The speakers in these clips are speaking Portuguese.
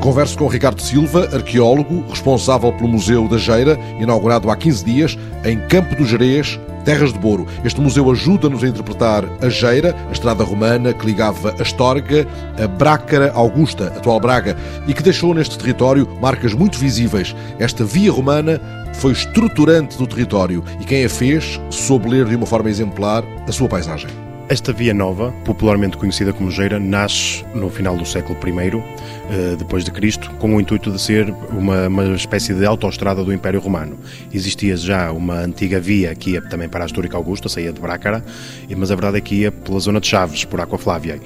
Converso com Ricardo Silva, arqueólogo, responsável pelo Museu da Geira, inaugurado há 15 dias, em Campo do Jerez, Terras de Boro. Este museu ajuda-nos a interpretar a Geira, a estrada romana que ligava Astorga a Brácara Augusta, atual Braga, e que deixou neste território marcas muito visíveis. Esta via romana foi estruturante do território e quem a fez soube ler de uma forma exemplar a sua paisagem. Esta via nova, popularmente conhecida como Geira, nasce no final do século I, eh, depois de Cristo, com o intuito de ser uma, uma espécie de autoestrada do Império Romano. Existia já uma antiga via que ia também para a Histórica Augusta, saía de Brácara, mas a verdade é que ia pela zona de Chaves, por Aqua Flávia.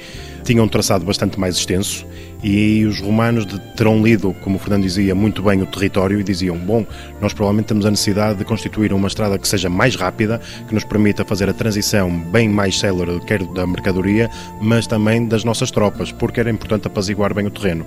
Tinha um traçado bastante mais extenso e os romanos terão lido, como o Fernando dizia, muito bem o território e diziam: bom, nós provavelmente temos a necessidade de constituir uma estrada que seja mais rápida, que nos permita fazer a transição bem mais célere, quer da mercadoria, mas também das nossas tropas, porque era importante apaziguar bem o terreno.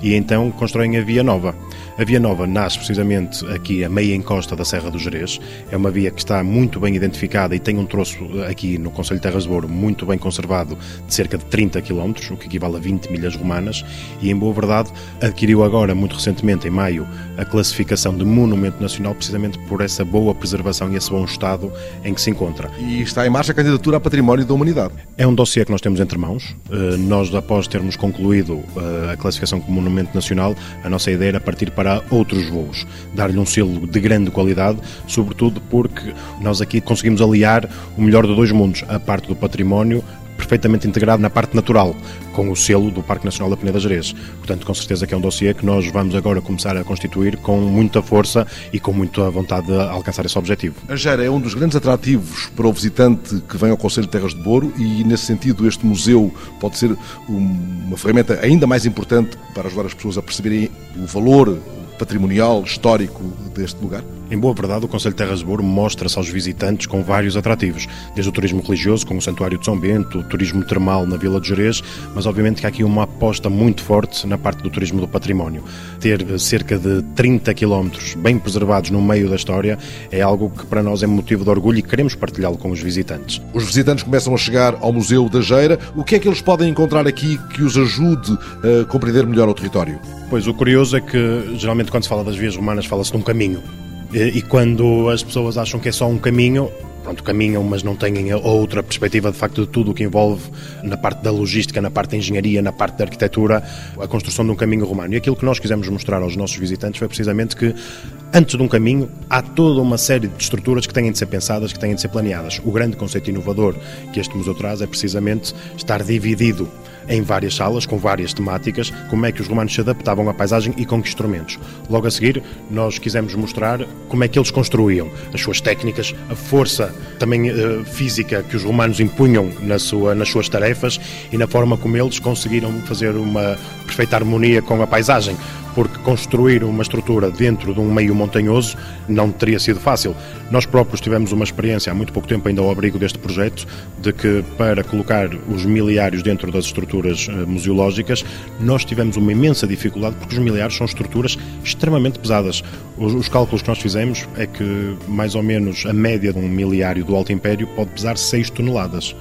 E então constroem a Via Nova. A Via Nova nasce precisamente aqui a meia encosta da Serra do Jerez. É uma via que está muito bem identificada e tem um troço aqui no Conselho de Terras de Ouro muito bem conservado, de cerca de 30 km, o que equivale a 20 milhas romanas e, em boa verdade, adquiriu agora, muito recentemente, em maio, a classificação de Monumento Nacional precisamente por essa boa preservação e esse bom estado em que se encontra. E está em marcha a candidatura a Património da Humanidade. É um dossiê que nós temos entre mãos. Eh, nós, após termos concluído eh, a classificação como Monumento Nacional, a nossa ideia era partir para outros voos, dar-lhe um selo de grande qualidade, sobretudo porque nós aqui conseguimos aliar o melhor de dois mundos, a parte do património perfeitamente integrado na parte natural, com o selo do Parque Nacional da Peneda Gerês. Portanto, com certeza que é um dossiê que nós vamos agora começar a constituir com muita força e com muita vontade de alcançar esse objetivo. A Gera é um dos grandes atrativos para o visitante que vem ao Conselho de Terras de Boro e, nesse sentido, este museu pode ser uma ferramenta ainda mais importante para ajudar as pessoas a perceberem o valor patrimonial, histórico deste lugar? Em boa verdade, o Conselho de Terras de Boro mostra-se aos visitantes com vários atrativos, desde o turismo religioso, com o Santuário de São Bento, o turismo termal na Vila de Jerez, mas obviamente que há aqui uma aposta muito forte na parte do turismo do património. Ter eh, cerca de 30 quilómetros bem preservados no meio da história é algo que para nós é motivo de orgulho e queremos partilhá-lo com os visitantes. Os visitantes começam a chegar ao Museu da Geira. O que é que eles podem encontrar aqui que os ajude a compreender melhor o território? Pois, o curioso é que geralmente quando se fala das vias romanas fala-se de um caminho. E, quando as pessoas acham que é só um caminho, pronto, caminham, mas não têm outra perspectiva de facto de tudo o que envolve na parte da logística, na parte da engenharia, na parte da arquitetura, a construção de um caminho romano. E aquilo que nós quisemos mostrar aos nossos visitantes foi precisamente que antes de um caminho há toda uma série de estruturas que têm de ser pensadas, que têm de ser planeadas. O grande conceito inovador que este museu traz é precisamente estar dividido em várias salas, com várias temáticas, como é que os romanos se adaptavam à paisagem e com que instrumentos. Logo a seguir, nós quisemos mostrar como é que eles construíam as suas técnicas, a força também uh, física que os romanos impunham na sua, nas suas tarefas e na forma como eles conseguiram fazer uma perfeita harmonia com a paisagem porque construir uma estrutura dentro de um meio montanhoso não teria sido fácil. Nós próprios tivemos uma experiência há muito pouco tempo ainda ao abrigo deste projeto, de que para colocar os miliários dentro das estruturas uh, museológicas, nós tivemos uma imensa dificuldade porque os miliários são estruturas extremamente pesadas. Os, os cálculos que nós fizemos é que mais ou menos a média de um miliário do Alto Império pode pesar 6 toneladas.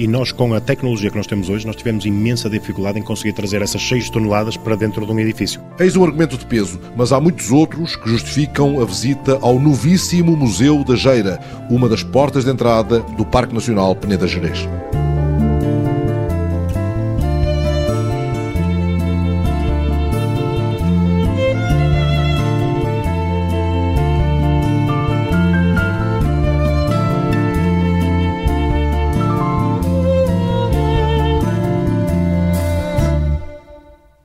E nós, com a tecnologia que nós temos hoje, nós tivemos imensa dificuldade em conseguir trazer essas 6 toneladas para dentro de um edifício. Eis um argumento de peso, mas há muitos outros que justificam a visita ao novíssimo Museu da Geira, uma das portas de entrada do Parque Nacional Peneda Gerês.